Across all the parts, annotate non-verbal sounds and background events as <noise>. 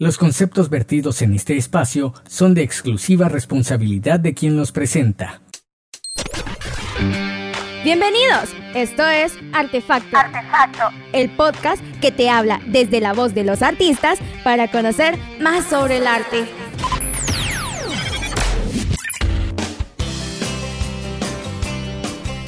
Los conceptos vertidos en este espacio son de exclusiva responsabilidad de quien los presenta. Bienvenidos, esto es Artefacto. Artefacto, el podcast que te habla desde la voz de los artistas para conocer más sobre el arte.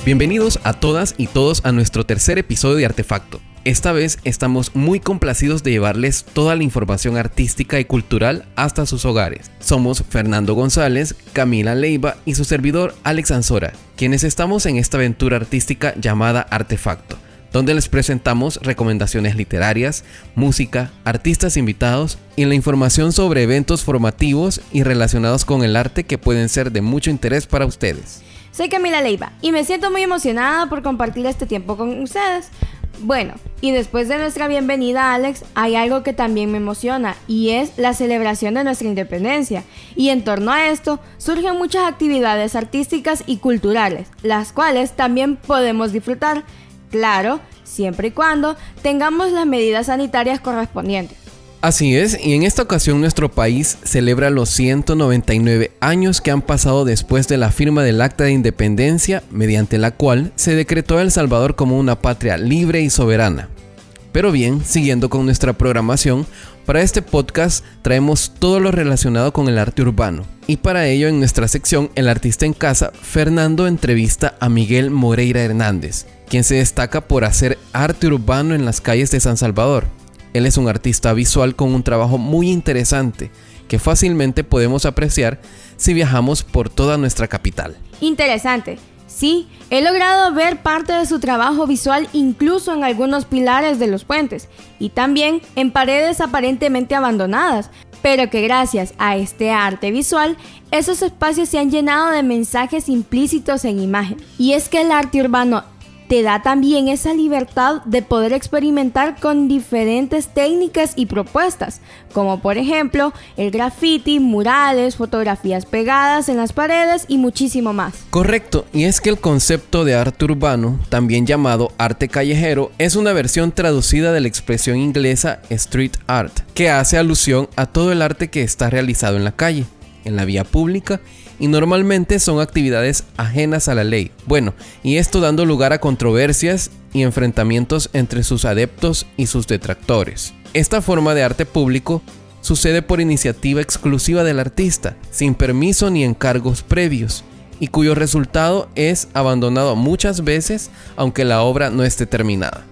Bienvenidos a todas y todos a nuestro tercer episodio de Artefacto. Esta vez estamos muy complacidos de llevarles toda la información artística y cultural hasta sus hogares. Somos Fernando González, Camila Leiva y su servidor Alex Ansora, quienes estamos en esta aventura artística llamada Artefacto, donde les presentamos recomendaciones literarias, música, artistas invitados y la información sobre eventos formativos y relacionados con el arte que pueden ser de mucho interés para ustedes. Soy Camila Leiva y me siento muy emocionada por compartir este tiempo con ustedes. Bueno, y después de nuestra bienvenida Alex, hay algo que también me emociona y es la celebración de nuestra independencia. Y en torno a esto surgen muchas actividades artísticas y culturales, las cuales también podemos disfrutar, claro, siempre y cuando tengamos las medidas sanitarias correspondientes. Así es, y en esta ocasión nuestro país celebra los 199 años que han pasado después de la firma del Acta de Independencia, mediante la cual se decretó a El Salvador como una patria libre y soberana. Pero bien, siguiendo con nuestra programación, para este podcast traemos todo lo relacionado con el arte urbano. Y para ello en nuestra sección El Artista en Casa, Fernando entrevista a Miguel Moreira Hernández, quien se destaca por hacer arte urbano en las calles de San Salvador. Él es un artista visual con un trabajo muy interesante que fácilmente podemos apreciar si viajamos por toda nuestra capital. Interesante. Sí, he logrado ver parte de su trabajo visual incluso en algunos pilares de los puentes y también en paredes aparentemente abandonadas, pero que gracias a este arte visual, esos espacios se han llenado de mensajes implícitos en imagen. Y es que el arte urbano te da también esa libertad de poder experimentar con diferentes técnicas y propuestas, como por ejemplo el graffiti, murales, fotografías pegadas en las paredes y muchísimo más. Correcto, y es que el concepto de arte urbano, también llamado arte callejero, es una versión traducida de la expresión inglesa street art, que hace alusión a todo el arte que está realizado en la calle, en la vía pública y normalmente son actividades ajenas a la ley. Bueno, y esto dando lugar a controversias y enfrentamientos entre sus adeptos y sus detractores. Esta forma de arte público sucede por iniciativa exclusiva del artista, sin permiso ni encargos previos, y cuyo resultado es abandonado muchas veces aunque la obra no esté terminada.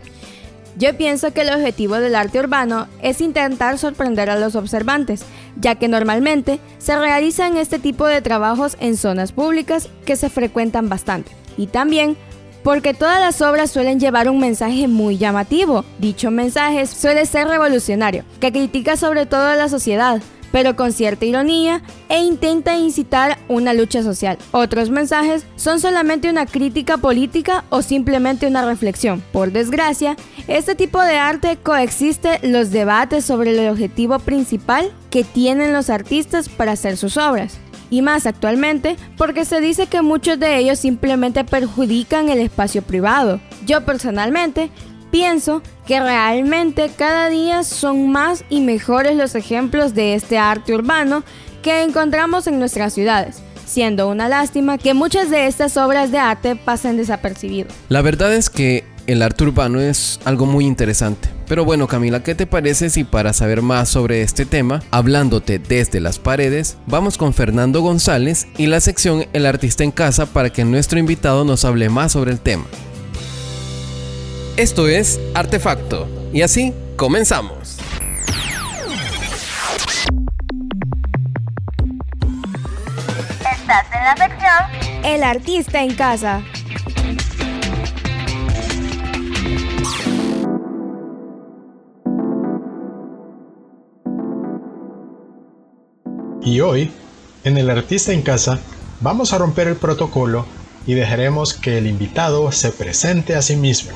Yo pienso que el objetivo del arte urbano es intentar sorprender a los observantes, ya que normalmente se realizan este tipo de trabajos en zonas públicas que se frecuentan bastante. Y también porque todas las obras suelen llevar un mensaje muy llamativo. Dicho mensaje suele ser revolucionario, que critica sobre todo a la sociedad, pero con cierta ironía e intenta incitar una lucha social. Otros mensajes son solamente una crítica política o simplemente una reflexión. Por desgracia, este tipo de arte coexiste los debates sobre el objetivo principal que tienen los artistas para hacer sus obras. Y más actualmente porque se dice que muchos de ellos simplemente perjudican el espacio privado. Yo personalmente Pienso que realmente cada día son más y mejores los ejemplos de este arte urbano que encontramos en nuestras ciudades, siendo una lástima que muchas de estas obras de arte pasen desapercibido. La verdad es que el arte urbano es algo muy interesante. Pero bueno, Camila, ¿qué te parece si para saber más sobre este tema, hablándote desde las paredes, vamos con Fernando González y la sección El artista en casa para que nuestro invitado nos hable más sobre el tema? Esto es Artefacto. Y así comenzamos. Estás en la sección El artista en casa. Y hoy, en El artista en casa, vamos a romper el protocolo y dejaremos que el invitado se presente a sí mismo.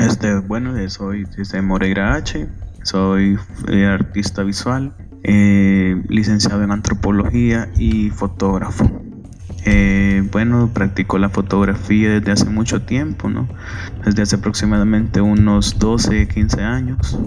Este, bueno, soy desde Moreira H, soy eh, artista visual, eh, licenciado en antropología y fotógrafo. Eh, bueno, practico la fotografía desde hace mucho tiempo, ¿no? Desde hace aproximadamente unos 12, 15 años.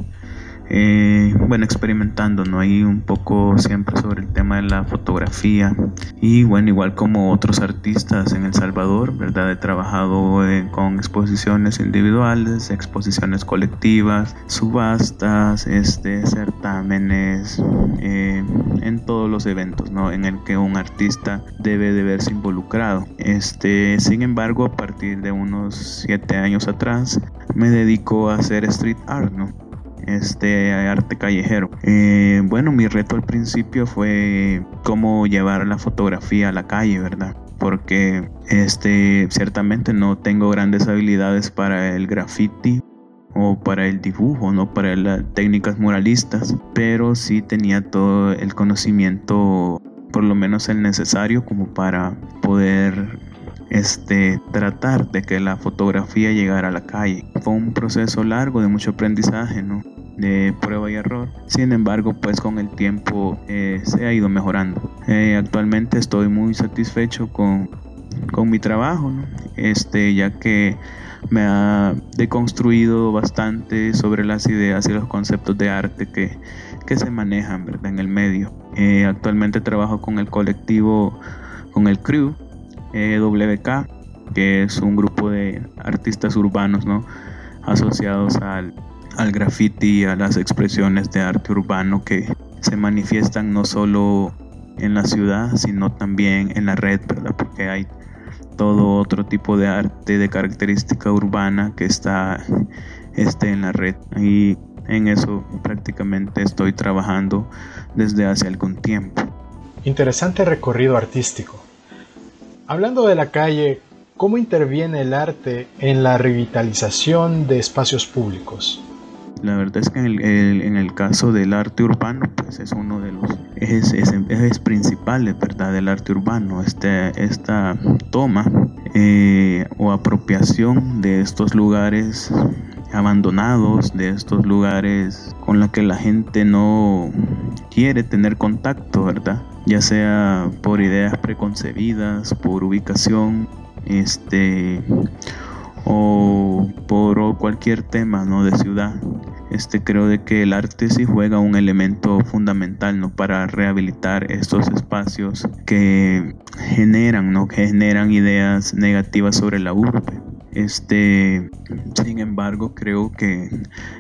Eh, bueno, experimentando, ¿no? Ahí un poco siempre sobre el tema de la fotografía. Y bueno, igual como otros artistas en El Salvador, ¿verdad? He trabajado eh, con exposiciones individuales, exposiciones colectivas, subastas, este, certámenes, eh, en todos los eventos, ¿no? En el que un artista debe de verse involucrado. Este, sin embargo, a partir de unos siete años atrás, me dedico a hacer street art, ¿no? Este arte callejero. Eh, bueno, mi reto al principio fue cómo llevar la fotografía a la calle, ¿verdad? Porque este, ciertamente no tengo grandes habilidades para el graffiti o para el dibujo, no para las técnicas muralistas, pero sí tenía todo el conocimiento, por lo menos el necesario como para poder este, tratar de que la fotografía llegara a la calle. Fue un proceso largo de mucho aprendizaje, ¿no? de prueba y error. Sin embargo, pues con el tiempo eh, se ha ido mejorando. Eh, actualmente estoy muy satisfecho con, con mi trabajo, ¿no? este, ya que me ha deconstruido bastante sobre las ideas y los conceptos de arte que, que se manejan en el medio. Eh, actualmente trabajo con el colectivo, con el crew, WK, que es un grupo de artistas urbanos ¿no? asociados al, al graffiti a las expresiones de arte urbano que se manifiestan no solo en la ciudad, sino también en la red, ¿verdad? Porque hay todo otro tipo de arte de característica urbana que está este, en la red. Y en eso prácticamente estoy trabajando desde hace algún tiempo. Interesante recorrido artístico. Hablando de la calle, ¿cómo interviene el arte en la revitalización de espacios públicos? La verdad es que en el, caso del arte urbano, pues es uno de los ejes, principales, ¿verdad? Del arte urbano, este, esta toma eh, o apropiación de estos lugares abandonados, de estos lugares con los que la gente no quiere tener contacto, ¿verdad? Ya sea por ideas preconcebidas, por ubicación, este o por cualquier tema ¿no? de ciudad. Este, creo de que el arte sí juega un elemento fundamental ¿no? para rehabilitar estos espacios que generan, ¿no? que generan ideas negativas sobre la urbe. Este, sin embargo, creo que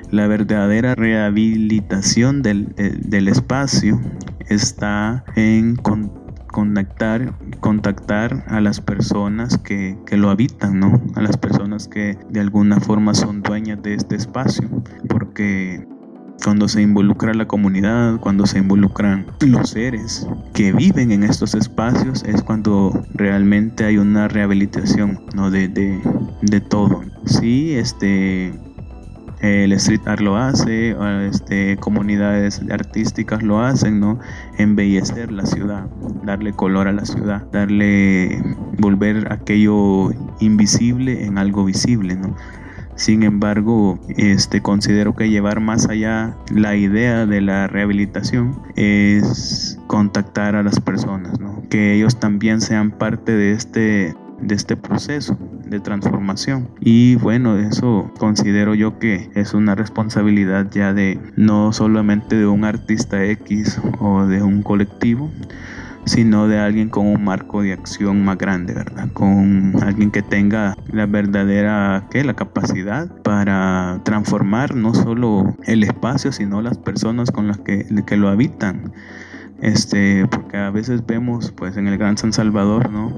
la verdadera rehabilitación del, del espacio está en contactar, contactar a las personas que, que, lo habitan, ¿no? A las personas que de alguna forma son dueñas de este espacio, porque cuando se involucra la comunidad, cuando se involucran los seres que viven en estos espacios, es cuando realmente hay una rehabilitación, ¿no? De, de, de todo. Sí, este, el street art lo hace, este, comunidades artísticas lo hacen, ¿no? Embellecer la ciudad, darle color a la ciudad, darle, volver aquello invisible en algo visible, ¿no? Sin embargo, este, considero que llevar más allá la idea de la rehabilitación es contactar a las personas, ¿no? que ellos también sean parte de este, de este proceso, de transformación. Y bueno, eso considero yo que es una responsabilidad ya de no solamente de un artista X o de un colectivo, sino de alguien con un marco de acción más grande, ¿verdad? Con alguien que tenga la verdadera, ¿qué? La capacidad para transformar no solo el espacio, sino las personas con las que, que lo habitan este porque a veces vemos pues en el Gran San Salvador no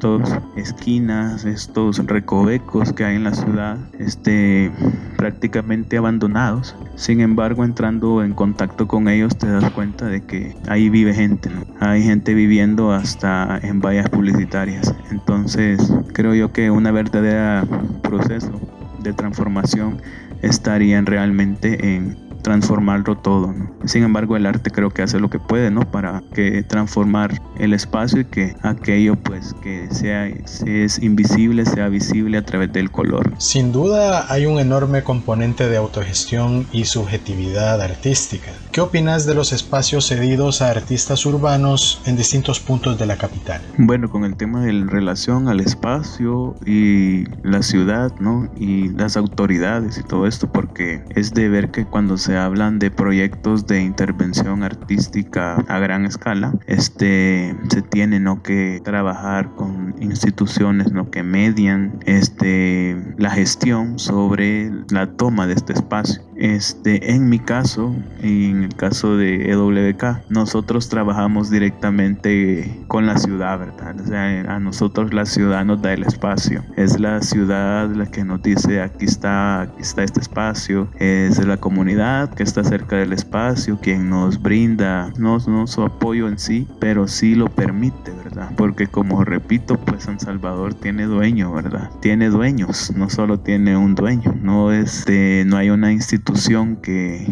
estos esquinas estos recovecos que hay en la ciudad este prácticamente abandonados. Sin embargo entrando en contacto con ellos te das cuenta de que ahí vive gente hay gente viviendo hasta en vallas publicitarias. Entonces creo yo que una verdadera proceso de transformación estaría realmente en transformarlo todo. Sin embargo, el arte creo que hace lo que puede, ¿no? Para que transformar el espacio y que aquello, pues, que sea es invisible, sea visible a través del color. Sin duda hay un enorme componente de autogestión y subjetividad artística. ¿Qué opinas de los espacios cedidos a artistas urbanos en distintos puntos de la capital? Bueno, con el tema de relación al espacio y la ciudad, ¿no? Y las autoridades y todo esto, porque es de ver que cuando se hablan de proyectos de intervención artística a gran escala, este, se tiene. Que trabajar con instituciones. Que median, este, la gestión sobre la toma de este espacio. Este, en mi caso, en el caso de EWK, nosotros trabajamos directamente con la ciudad, ¿verdad? O sea, a nosotros la ciudad nos da el espacio. Es la ciudad la que nos dice aquí está, aquí está este espacio. Es la comunidad que está cerca del espacio quien nos brinda no, no su apoyo en sí, pero sí lo permite, ¿verdad? Porque como repito, pues San Salvador tiene dueño, ¿verdad? Tiene dueños, no solo tiene un dueño, no, es no hay una institución que,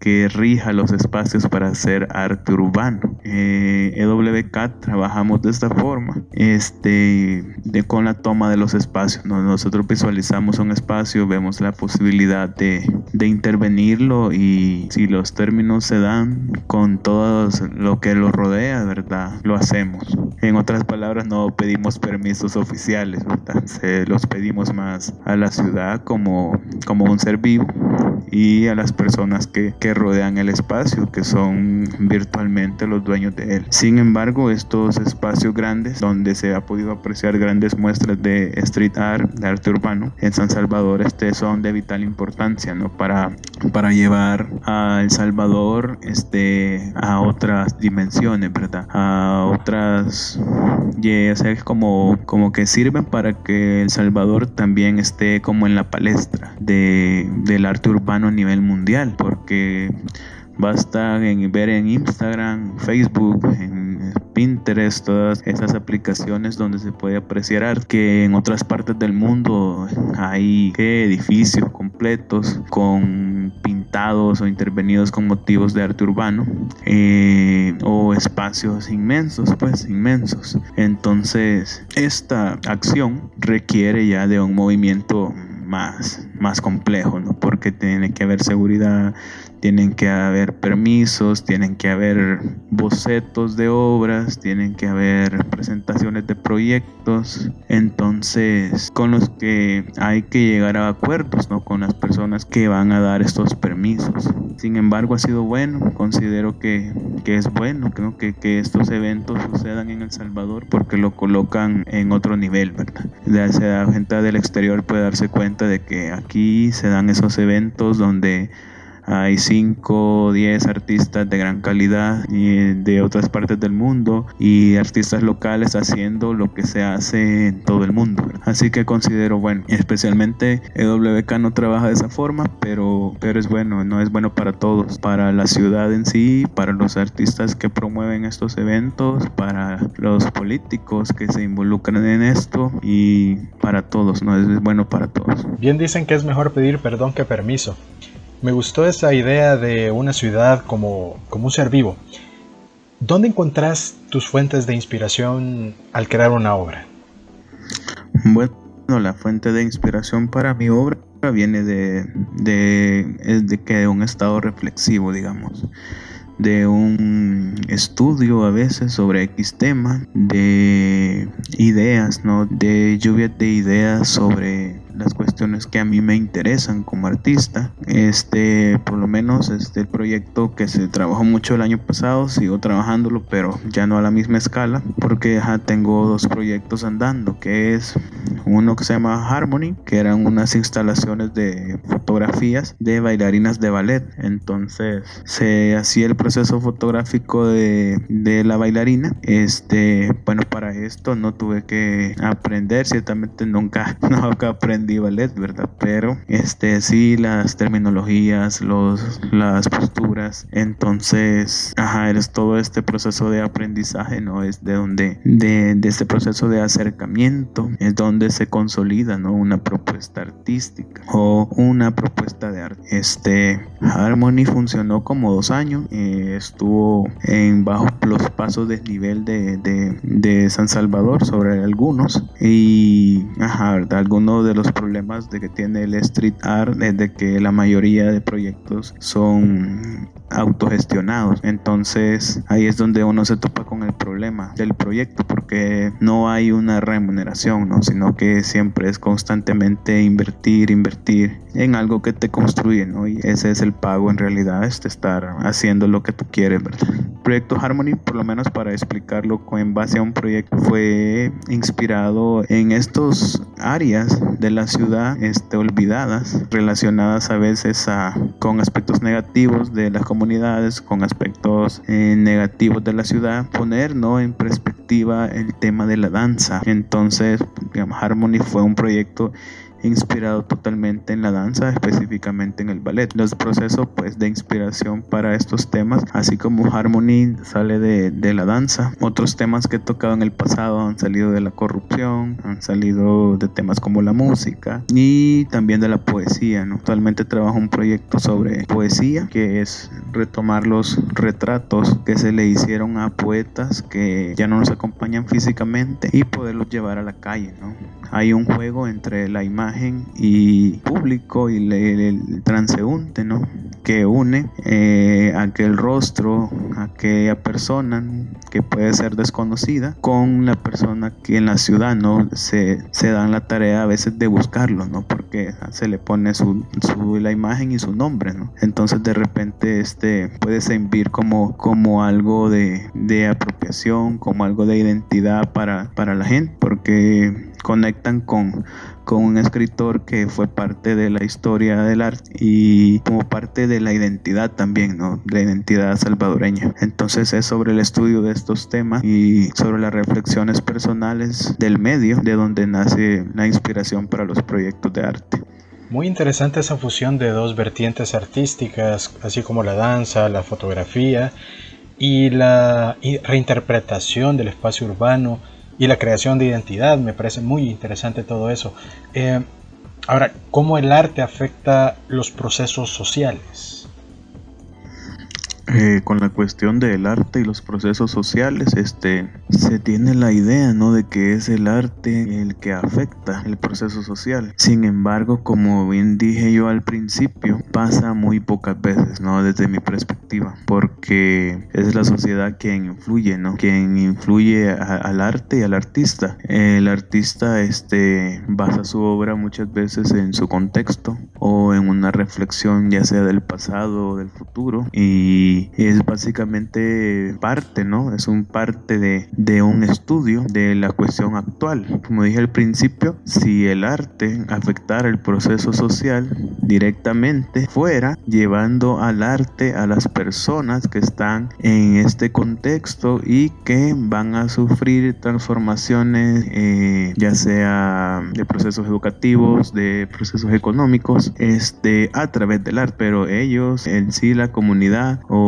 que rija los espacios para hacer arte urbano. Eh, EWK trabajamos de esta forma, este, de, con la toma de los espacios. Nosotros visualizamos un espacio, vemos la posibilidad de, de intervenirlo y si los términos se dan con todo lo que lo rodea, ¿verdad? Lo hacemos. En otras palabras, no pedimos permisos oficiales, ¿verdad? Se los pedimos más a la ciudad como, como un ser vivo y a las personas que, que, rodean el espacio, que son virtualmente los dueños de él. Sin embargo, estos espacios grandes, donde se ha podido apreciar grandes muestras de street art, de arte urbano, en San Salvador, este son de vital importancia, ¿no? Para, para llevar a El Salvador este, a otras dimensiones, ¿verdad? A otras, yeah, o sea, como, como que sirven para que El Salvador también esté como en la palestra de, del arte urbano a nivel mundial, porque basta en ver en Instagram, Facebook, en Pinterest, todas esas aplicaciones donde se puede apreciar que en otras partes del mundo hay edificios completos con o intervenidos con motivos de arte urbano eh, o espacios inmensos, pues inmensos. Entonces, esta acción requiere ya de un movimiento más, más complejo, ¿no? Porque tiene que haber seguridad, tienen que haber permisos, tienen que haber bocetos de obras, tienen que haber presentaciones de proyectos, entonces con los que hay que llegar a acuerdos, ¿no? Con las personas que van a dar estos permisos. Sin embargo, ha sido bueno, considero que, que es bueno, creo que, que estos eventos sucedan en El Salvador porque lo colocan en otro nivel, ¿verdad? La gente del exterior puede darse cuenta de que aquí se dan esos eventos donde hay 5 o 10 artistas de gran calidad y de otras partes del mundo y artistas locales haciendo lo que se hace en todo el mundo. Así que considero bueno, especialmente EWK no trabaja de esa forma, pero, pero es bueno, no es bueno para todos, para la ciudad en sí, para los artistas que promueven estos eventos, para los políticos que se involucran en esto y para todos, no es bueno para todos. Bien dicen que es mejor pedir perdón que permiso. Me gustó esa idea de una ciudad como, como un ser vivo. ¿Dónde encontrás tus fuentes de inspiración al crear una obra? Bueno, la fuente de inspiración para mi obra viene de, de, de que un estado reflexivo, digamos de un estudio a veces sobre X tema, de ideas, ¿no? De lluvia de ideas sobre las cuestiones que a mí me interesan como artista. Este, por lo menos este proyecto que se trabajó mucho el año pasado, sigo trabajándolo, pero ya no a la misma escala, porque ya tengo dos proyectos andando, que es uno que se llama Harmony, que eran unas instalaciones de fotografías de bailarinas de ballet. Entonces, se hacía el proceso fotográfico de, de la bailarina. Este, bueno, para esto no tuve que aprender, ciertamente nunca, <laughs> nunca aprendí ballet, ¿verdad? Pero este sí las terminologías, los las posturas, entonces, ajá, es todo este proceso de aprendizaje, ¿no? Es de donde de, de este proceso de acercamiento es donde se consolida, ¿no? Una propuesta artística o una propuesta de arte. Este Harmony funcionó como dos años, eh, estuvo en bajo los pasos de nivel de, de, San Salvador sobre algunos. Y ajá, algunos de los problemas de que tiene el street art es de que la mayoría de proyectos son autogestionados entonces ahí es donde uno se topa con el problema del proyecto porque no hay una remuneración ¿no? sino que siempre es constantemente invertir invertir en algo que te construye ¿no? y ese es el pago en realidad es estar haciendo lo que tú quieres ¿verdad? proyecto Harmony por lo menos para explicarlo en base a un proyecto fue inspirado en estos áreas de la ciudad este, olvidadas relacionadas a veces a, con aspectos negativos de las con aspectos eh, negativos de la ciudad poner ¿no? en perspectiva el tema de la danza entonces Harmony fue un proyecto inspirado totalmente en la danza, específicamente en el ballet. Los procesos pues, de inspiración para estos temas, así como Harmony sale de, de, la danza. Otros temas que he tocado en el pasado han salido de la corrupción, han salido de temas como la música y también de la poesía. Actualmente trabajo un proyecto sobre poesía, que es retomar los retratos que se le hicieron a poetas que ya no nos acompañan físicamente y poderlos llevar a la calle. ¿no? Hay un juego entre la imagen y público y el, transeúnte, ¿no? Que une eh, aquel rostro, aquella persona que puede ser desconocida con la persona que en la ciudad, ¿no? Se, se dan la tarea a veces de buscarlo, ¿no? Porque se le pone su, la imagen y su nombre, ¿no? Entonces de repente este puede servir como, como algo de, de apropiación, como algo de identidad para, para la gente, porque conectan con, con un escritor que fue parte de la historia del arte y como parte de la identidad también, ¿no? La identidad salvadoreña. Entonces es sobre el estudio de estos temas y sobre las reflexiones personales del medio de donde nace la inspiración para los proyectos de arte. Muy interesante esa fusión de dos vertientes artísticas, así como la danza, la fotografía y la reinterpretación del espacio urbano y la creación de identidad. Me parece muy interesante todo eso. Eh, ahora, ¿cómo el arte afecta los procesos sociales? Eh, con la cuestión del arte y los procesos sociales, este, se tiene la idea, ¿no? De que es el arte el que afecta el proceso social. Sin embargo, como bien dije yo al principio, pasa muy pocas veces, ¿no? Desde mi perspectiva, porque es la sociedad quien influye, ¿no? Quien influye al arte y al artista. El artista, este, basa su obra muchas veces en su contexto o en una reflexión ya sea del pasado o del futuro y es básicamente parte, ¿no? Es un parte de, de un estudio de la cuestión actual. Como dije al principio, si el arte afectara el proceso social directamente, fuera llevando al arte a las personas que están en este contexto y que van a sufrir transformaciones, eh, ya sea de procesos educativos, de procesos económicos, este, a través del arte, pero ellos en sí, la comunidad o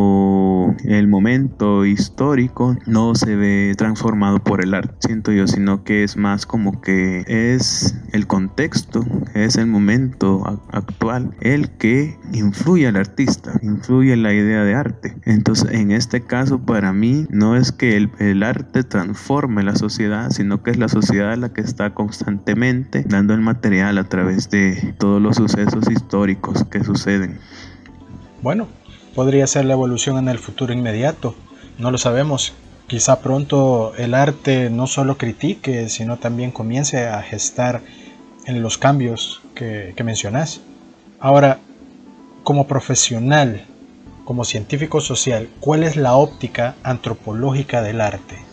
el momento histórico no se ve transformado por el arte, siento yo, sino que es más como que es el contexto, es el momento actual el que influye al artista, influye en la idea de arte. Entonces, en este caso, para mí, no es que el, el arte transforme la sociedad, sino que es la sociedad la que está constantemente dando el material a través de todos los sucesos históricos que suceden. Bueno, podría ser la evolución en el futuro inmediato. No lo sabemos. Quizá pronto el arte no solo critique, sino también comience a gestar en los cambios que, que mencionas. Ahora, como profesional, como científico social, ¿cuál es la óptica antropológica del arte?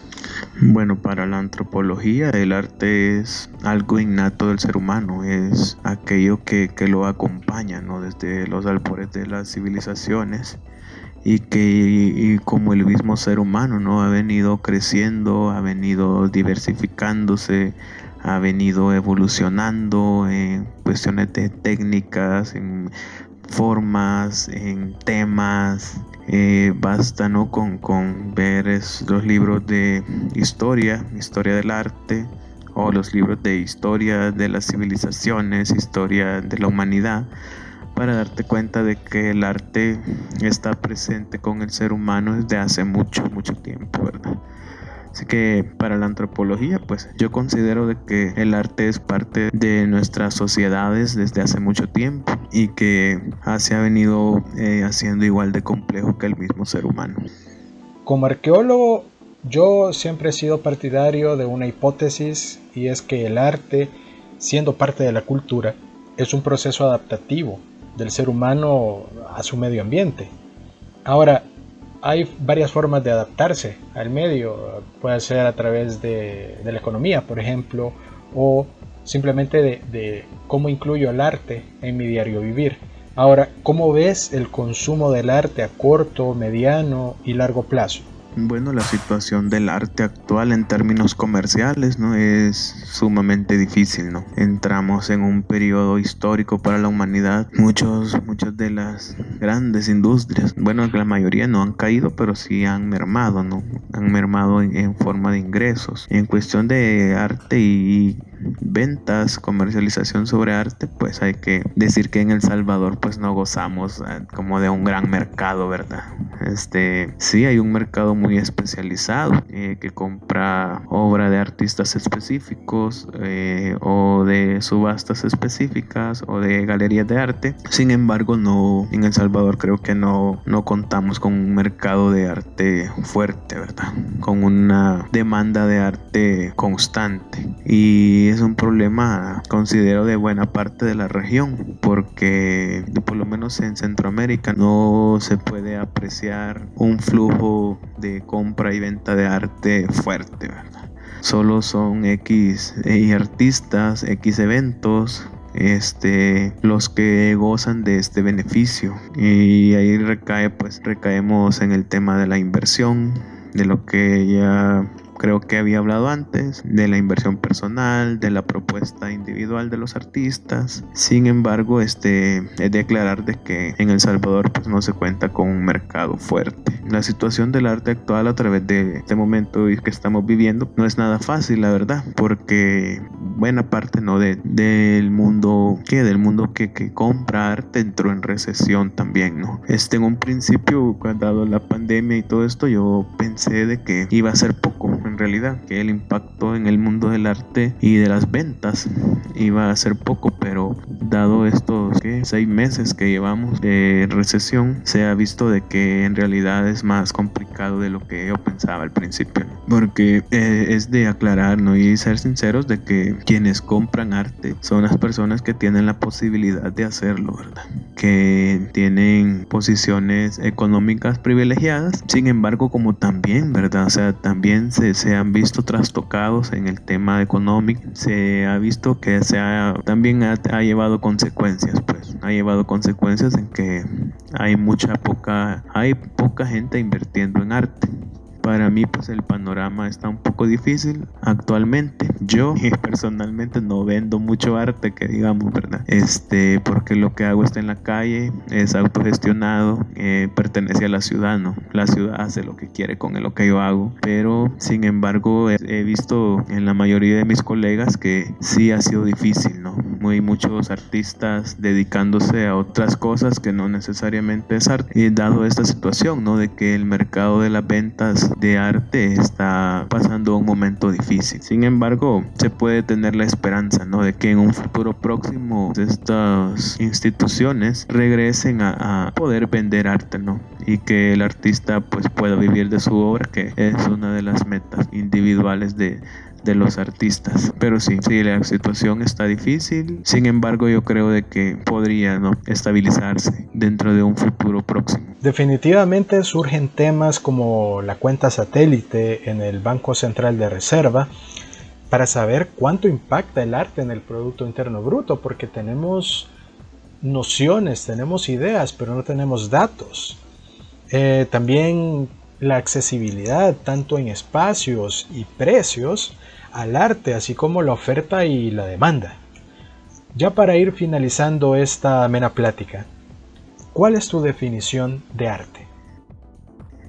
Bueno, para la antropología el arte es algo innato del ser humano, es aquello que, lo acompaña ¿no? desde los albores de las civilizaciones y que como el mismo ser humano no ha venido creciendo, ha venido diversificándose, ha venido evolucionando en cuestiones de técnicas, en formas, en temas, eh, basta ¿no? con, con ver los libros de historia, historia del arte, o los libros de historia de las civilizaciones, historia de la humanidad, para darte cuenta de que el arte está presente con el ser humano desde hace mucho, mucho tiempo, ¿verdad? Así que para la antropología, pues yo considero de que el arte es parte de nuestras sociedades desde hace mucho tiempo y que se ha venido eh, haciendo igual de complejo que el mismo ser humano. Como arqueólogo, yo siempre he sido partidario de una hipótesis y es que el arte, siendo parte de la cultura, es un proceso adaptativo del ser humano a su medio ambiente. Ahora, hay varias formas de adaptarse al medio. Puede ser a través de, la economía, por ejemplo, o simplemente de, de, cómo incluyo el arte en mi diario vivir. Ahora, ¿cómo ves el consumo del arte a corto, mediano y largo plazo? Bueno, la situación del arte actual en términos comerciales no es sumamente difícil, ¿no? Entramos en un periodo histórico para la humanidad. Muchos, muchas de las grandes industrias, bueno, la mayoría no han caído, pero sí han mermado, ¿no? Han mermado en, forma de ingresos. En cuestión de arte y ventas, comercialización sobre arte, pues hay que decir que en El Salvador pues no gozamos eh, como de un gran mercado, ¿verdad? Este, sí hay un mercado muy especializado eh, que compra obra de artistas específicos eh, o de subastas específicas o de galerías de arte. Sin embargo, no en El Salvador creo que no, no contamos con un mercado de arte fuerte, ¿verdad? Con una demanda de arte constante. Y es un problema, considero, de buena parte de la región, porque por lo menos en Centroamérica no se puede apreciar un flujo de compra y venta de arte fuerte. Solo son X eh, artistas, X eventos, este, los que gozan de este beneficio. Y ahí recae, pues recaemos en el tema de la inversión, de lo que ya creo que había hablado antes, de la inversión personal, de la propuesta individual de los artistas. Sin embargo, este, es declarar de que en El Salvador pues, no se cuenta con un mercado fuerte. La situación del arte actual a través de este momento que estamos viviendo no es nada fácil, la verdad, porque buena parte no de, del mundo que del mundo que, que, compra arte entró en recesión también, ¿no? Este, en un principio, dado la pandemia y todo esto, yo pensé de que iba a ser poco en realidad, que el impacto en el mundo del arte y de las ventas iba a ser poco, pero dado estos seis meses que llevamos de recesión, se ha visto de que en realidad es más complicado de lo que yo pensaba al principio, porque eh, es de aclarar ¿no? y ser sinceros de que quienes compran arte son las personas que tienen la posibilidad de hacerlo, ¿verdad? Que tienen posiciones económicas privilegiadas, sin embargo, como también, ¿verdad? O sea, también se se han visto trastocados en el tema económico, se ha visto que se ha, también ha, ha, llevado consecuencias, pues ha llevado consecuencias en que hay mucha poca, hay poca gente invirtiendo en arte. Para mí pues el panorama está un poco difícil actualmente. Yo <laughs> personalmente no vendo mucho arte que digamos, ¿verdad? Este, porque lo que hago está en la calle, es autogestionado, eh, pertenece a la ciudad, ¿no? La ciudad hace lo que quiere con lo que yo hago, pero sin embargo he visto en la mayoría de mis colegas que sí ha sido difícil, ¿no? Muy muchos artistas dedicándose a otras cosas que no necesariamente es arte. Y dado esta situación, ¿no? De que el mercado de las ventas de arte está pasando un momento difícil. Sin embargo, se puede tener la esperanza, ¿no? De que en un futuro próximo estas instituciones regresen a, poder vender arte, ¿no? Y que el artista pues pueda vivir de su obra, que es una de las metas individuales de, de los artistas. Pero sí, sí, la situación está difícil. Sin embargo, yo creo de que podría estabilizarse dentro de un futuro próximo. Definitivamente surgen temas como la cuenta satélite en el Banco Central de Reserva para saber cuánto impacta el arte en el Producto Interno Bruto, porque tenemos nociones, tenemos ideas, pero no tenemos datos. Eh, también la accesibilidad, tanto en espacios y precios, al arte, así como la oferta y la demanda. Ya para ir finalizando esta mera plática, ¿cuál es tu definición de arte?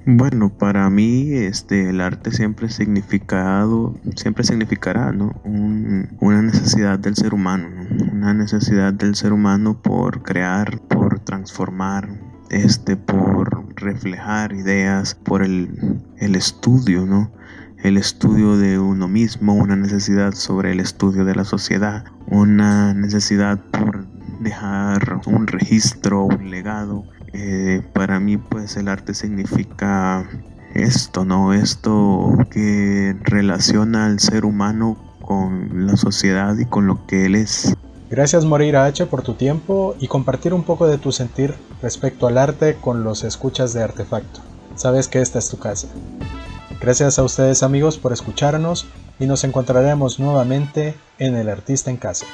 Bueno, para mí este, el arte siempre significado, siempre significará ¿no? una necesidad del ser humano, una necesidad del ser humano por crear, por transformar, este, por reflejar ideas, por el, el estudio, ¿no? El estudio de uno mismo, una necesidad sobre el estudio de la sociedad, una necesidad por dejar un registro, un legado, eh, para mí pues el arte significa esto, ¿no? Esto que relaciona al ser humano con la sociedad y con lo que él es. Gracias Moreira H por tu tiempo y compartir un poco de tu sentir respecto al arte con los escuchas de Artefacto. Sabes que esta es tu casa. Gracias a ustedes amigos por escucharnos y nos encontraremos nuevamente en El Artista en Casa.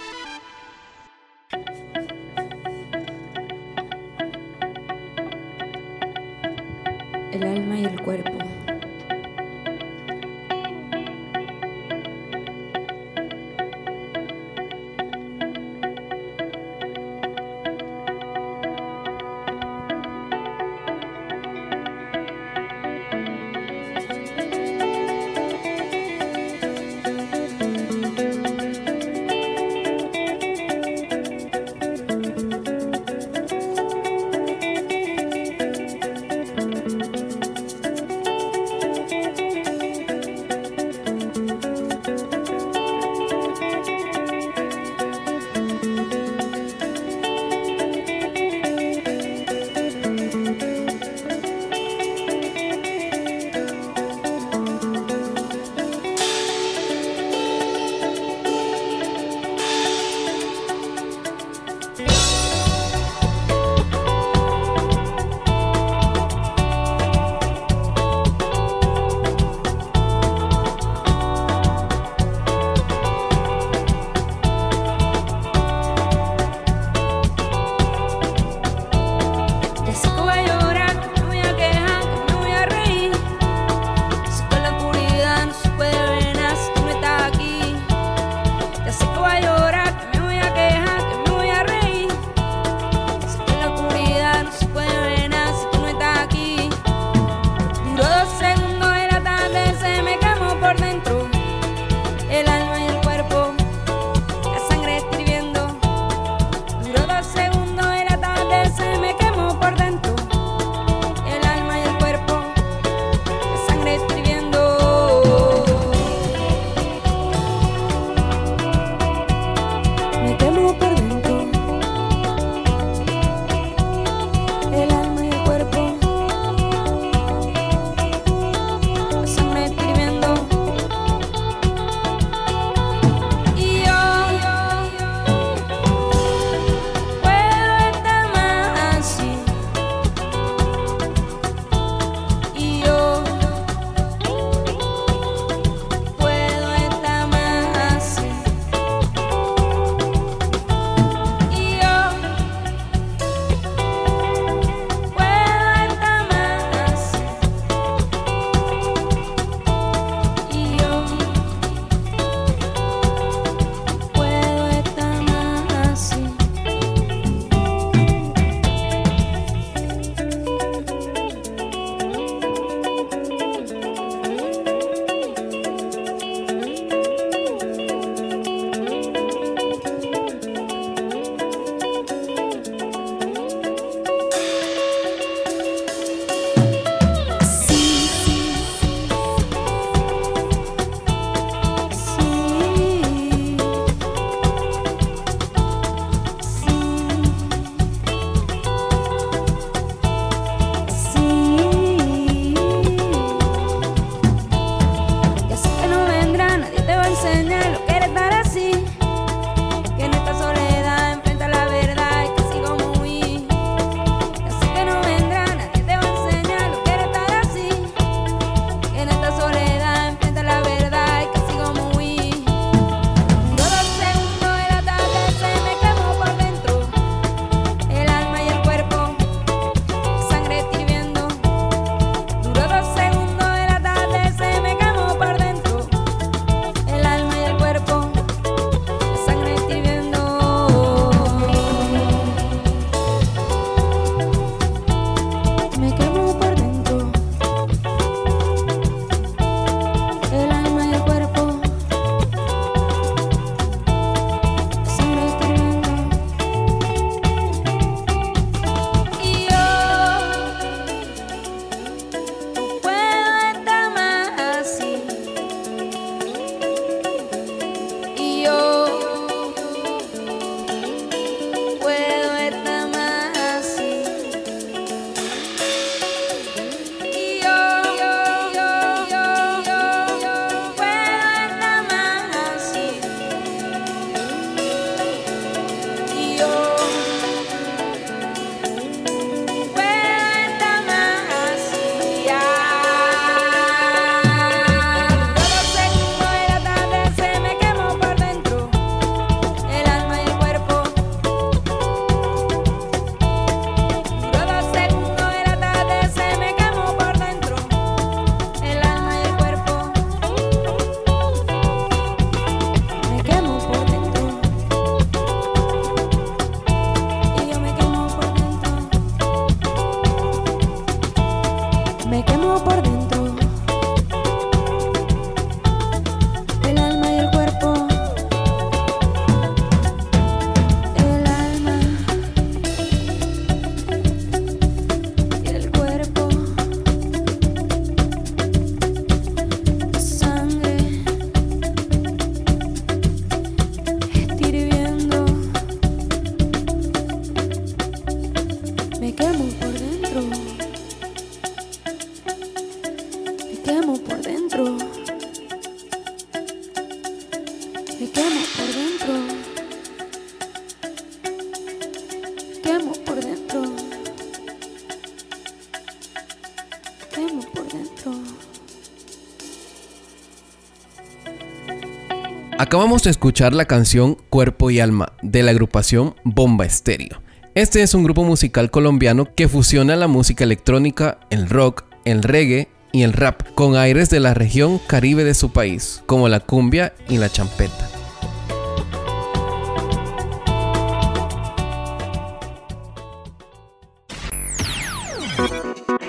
Acabamos de escuchar la canción Cuerpo y Alma de la agrupación Bomba Estéreo. Este es un grupo musical colombiano que fusiona la música electrónica, el rock, el reggae y el rap con aires de la región caribe de su país, como la cumbia y la champeta.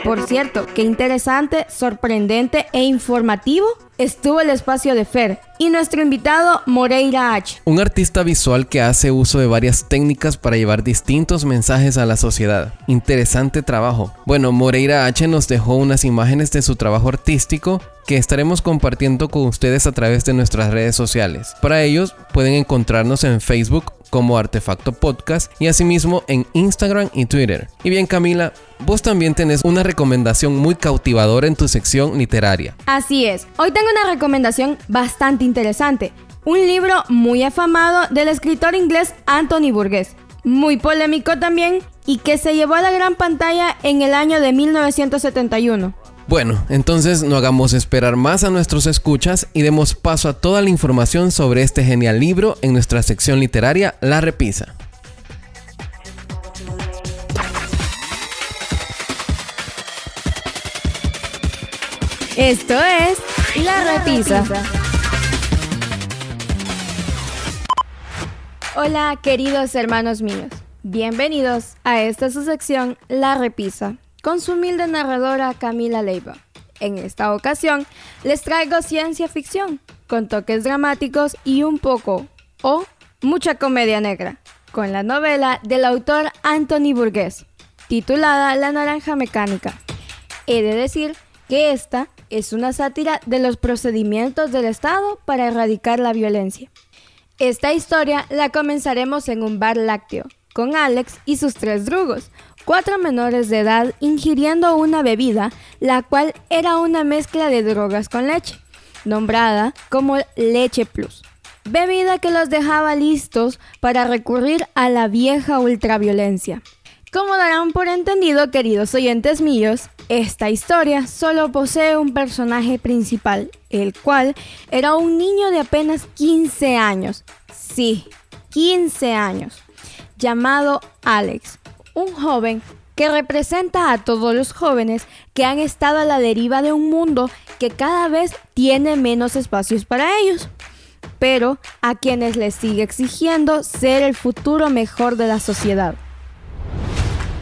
Por cierto, qué interesante, sorprendente e informativo estuvo el espacio de Fer y nuestro invitado Moreira H. Un artista visual que hace uso de varias técnicas para llevar distintos mensajes a la sociedad. Interesante trabajo. Bueno, Moreira H nos dejó unas imágenes de su trabajo artístico que estaremos compartiendo con ustedes a través de nuestras redes sociales. Para ellos pueden encontrarnos en Facebook como Artefacto Podcast y asimismo en Instagram y Twitter. Y bien Camila, vos también tenés una recomendación muy cautivadora en tu sección literaria. Así es, hoy tengo una recomendación bastante interesante. Un libro muy afamado del escritor inglés Anthony Burgess, muy polémico también y que se llevó a la gran pantalla en el año de 1971. Bueno, entonces no hagamos esperar más a nuestros escuchas y demos paso a toda la información sobre este genial libro en nuestra sección literaria La Repisa. Esto es La Repisa. Hola queridos hermanos míos, bienvenidos a esta su sección La Repisa con su humilde narradora Camila Leiva. En esta ocasión les traigo ciencia ficción, con toques dramáticos y un poco, o mucha comedia negra, con la novela del autor Anthony Burgess, titulada La Naranja Mecánica. He de decir que esta es una sátira de los procedimientos del Estado para erradicar la violencia. Esta historia la comenzaremos en un bar lácteo, con Alex y sus tres drugos, cuatro menores de edad ingiriendo una bebida, la cual era una mezcla de drogas con leche, nombrada como Leche Plus. Bebida que los dejaba listos para recurrir a la vieja ultraviolencia. Como darán por entendido, queridos oyentes míos, esta historia solo posee un personaje principal, el cual era un niño de apenas 15 años. Sí, 15 años, llamado Alex, un joven que representa a todos los jóvenes que han estado a la deriva de un mundo que cada vez tiene menos espacios para ellos, pero a quienes les sigue exigiendo ser el futuro mejor de la sociedad.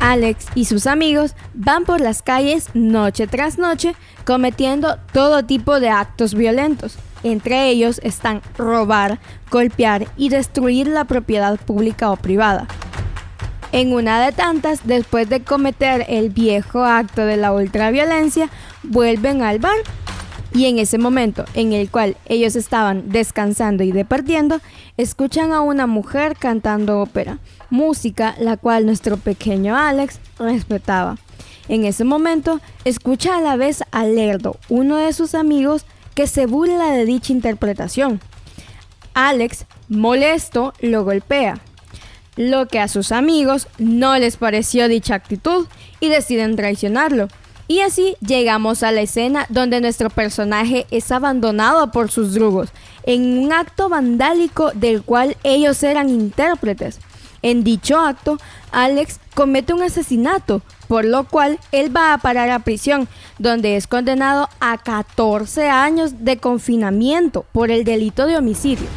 Alex y sus amigos van por las calles noche tras noche cometiendo todo tipo de actos violentos. Entre ellos están robar, golpear y destruir la propiedad pública o privada. En una de tantas, después de cometer el viejo acto de la ultraviolencia, vuelven al bar y en ese momento en el cual ellos estaban descansando y departiendo, escuchan a una mujer cantando ópera, música la cual nuestro pequeño Alex respetaba. En ese momento, escucha a la vez a Lerdo, uno de sus amigos, que se burla de dicha interpretación. Alex, molesto, lo golpea lo que a sus amigos no les pareció dicha actitud y deciden traicionarlo. Y así llegamos a la escena donde nuestro personaje es abandonado por sus drugos, en un acto vandálico del cual ellos eran intérpretes. En dicho acto, Alex comete un asesinato, por lo cual él va a parar a prisión, donde es condenado a 14 años de confinamiento por el delito de homicidio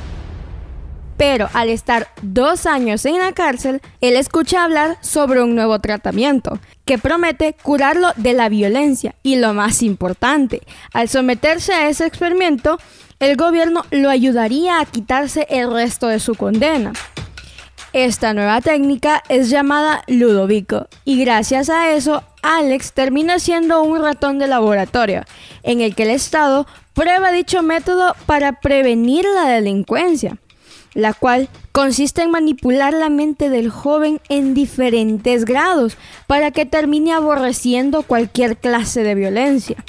pero al estar dos años en la cárcel, él escucha hablar sobre un nuevo tratamiento que promete curarlo de la violencia y lo más importante, al someterse a ese experimento, el gobierno lo ayudaría a quitarse el resto de su condena. Esta nueva técnica es llamada Ludovico y gracias a eso Alex termina siendo un ratón de laboratorio en el que el Estado prueba dicho método para prevenir la delincuencia la cual consiste en manipular la mente del joven en diferentes grados para que termine aborreciendo cualquier clase de violencia.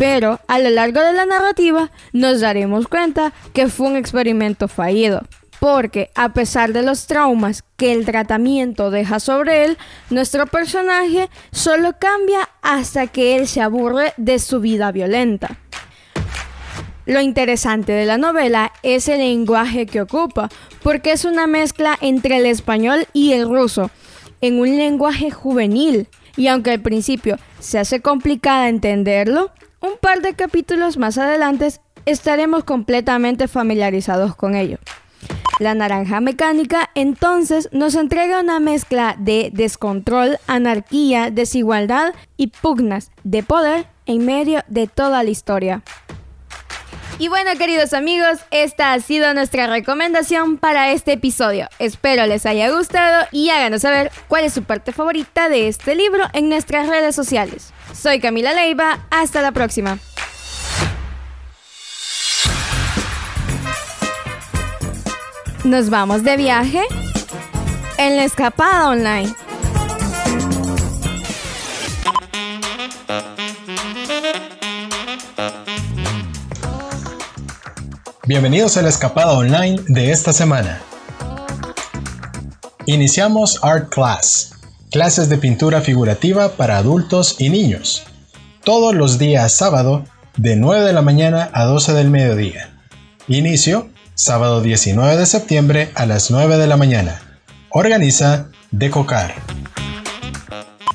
Pero a lo largo de la narrativa nos daremos cuenta que fue un experimento fallido. Porque a pesar de los traumas que el tratamiento deja sobre él, nuestro personaje solo cambia hasta que él se aburre de su vida violenta. Lo interesante de la novela es el lenguaje que ocupa, porque es una mezcla entre el español y el ruso, en un lenguaje juvenil, y aunque al principio se hace complicada entenderlo, un par de capítulos más adelante estaremos completamente familiarizados con ello. La naranja mecánica entonces nos entrega una mezcla de descontrol, anarquía, desigualdad y pugnas de poder en medio de toda la historia. Y bueno, queridos amigos, esta ha sido nuestra recomendación para este episodio. Espero les haya gustado y háganos saber cuál es su parte favorita de este libro en nuestras redes sociales. Soy Camila Leiva, hasta la próxima. Nos vamos de viaje en la escapada online. Bienvenidos a la escapada online de esta semana. Iniciamos Art Class, clases de pintura figurativa para adultos y niños, todos los días sábado de 9 de la mañana a 12 del mediodía. Inicio sábado 19 de septiembre a las 9 de la mañana. Organiza Decocar.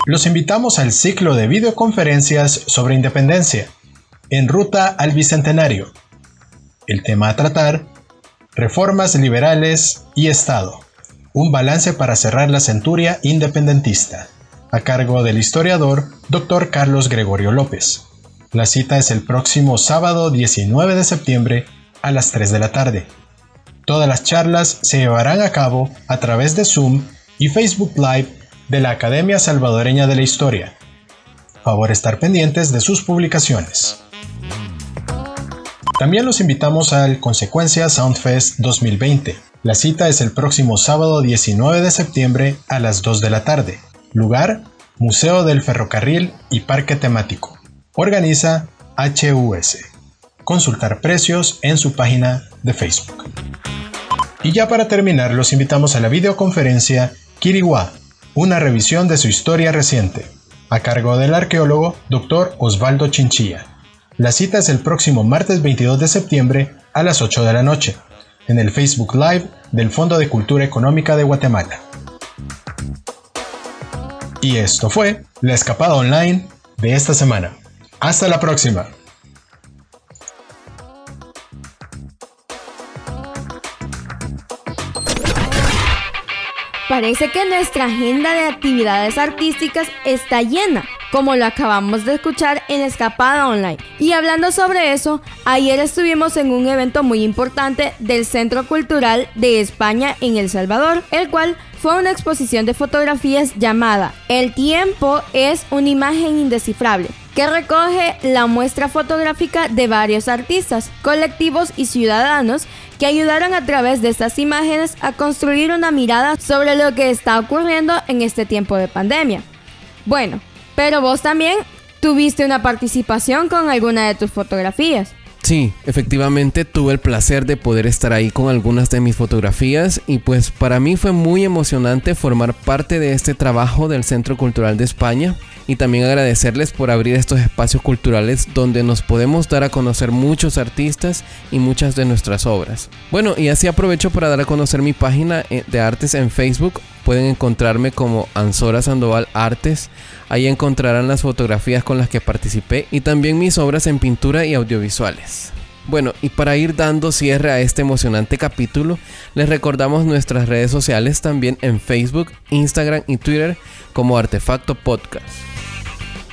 Los invitamos al ciclo de videoconferencias sobre independencia, en ruta al Bicentenario el tema a tratar, reformas liberales y Estado. Un balance para cerrar la centuria independentista, a cargo del historiador Dr. Carlos Gregorio López. La cita es el próximo sábado 19 de septiembre a las 3 de la tarde. Todas las charlas se llevarán a cabo a través de Zoom y Facebook Live de la Academia Salvadoreña de la Historia. Favor estar pendientes de sus publicaciones. También los invitamos al Consecuencia Soundfest 2020. La cita es el próximo sábado 19 de septiembre a las 2 de la tarde. Lugar, Museo del Ferrocarril y Parque Temático. Organiza HUS. Consultar precios en su página de Facebook. Y ya para terminar, los invitamos a la videoconferencia Kiriwa, una revisión de su historia reciente, a cargo del arqueólogo Dr. Osvaldo Chinchilla. La cita es el próximo martes 22 de septiembre a las 8 de la noche, en el Facebook Live del Fondo de Cultura Económica de Guatemala. Y esto fue la escapada online de esta semana. Hasta la próxima. Parece que nuestra agenda de actividades artísticas está llena como lo acabamos de escuchar en Escapada Online. Y hablando sobre eso, ayer estuvimos en un evento muy importante del Centro Cultural de España en El Salvador, el cual fue una exposición de fotografías llamada El tiempo es una imagen indescifrable que recoge la muestra fotográfica de varios artistas, colectivos y ciudadanos que ayudaron a través de estas imágenes a construir una mirada sobre lo que está ocurriendo en este tiempo de pandemia. Bueno, pero vos también tuviste una participación con alguna de tus fotografías. Sí, efectivamente tuve el placer de poder estar ahí con algunas de mis fotografías y pues para mí fue muy emocionante formar parte de este trabajo del Centro Cultural de España y también agradecerles por abrir estos espacios culturales donde nos podemos dar a conocer muchos artistas y muchas de nuestras obras. Bueno, y así aprovecho para dar a conocer mi página eh, de artes en Facebook. Pueden encontrarme como Ansora Sandoval Artes. Ahí encontrarán las fotografías con las que participé y también mis obras en pintura y audiovisuales. Bueno, y para ir dando cierre a este emocionante capítulo, les recordamos nuestras redes sociales también en Facebook, Instagram y Twitter como Artefacto Podcast.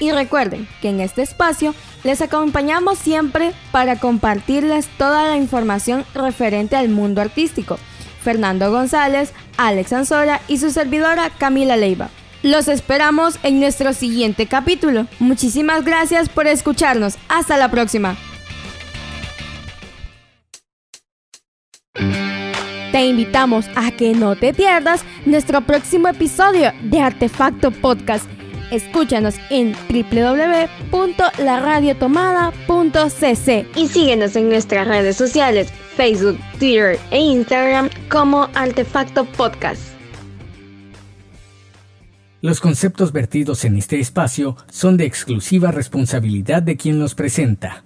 Y recuerden que en este espacio les acompañamos siempre para compartirles toda la información referente al mundo artístico. Fernando González, Alex Ansora y su servidora Camila Leiva. Los esperamos en nuestro siguiente capítulo. Muchísimas gracias por escucharnos. Hasta la próxima. Te invitamos a que no te pierdas nuestro próximo episodio de Artefacto Podcast Escúchanos en www.laradiotomada.cc y síguenos en nuestras redes sociales, Facebook, Twitter e Instagram como Artefacto Podcast. Los conceptos vertidos en este espacio son de exclusiva responsabilidad de quien los presenta.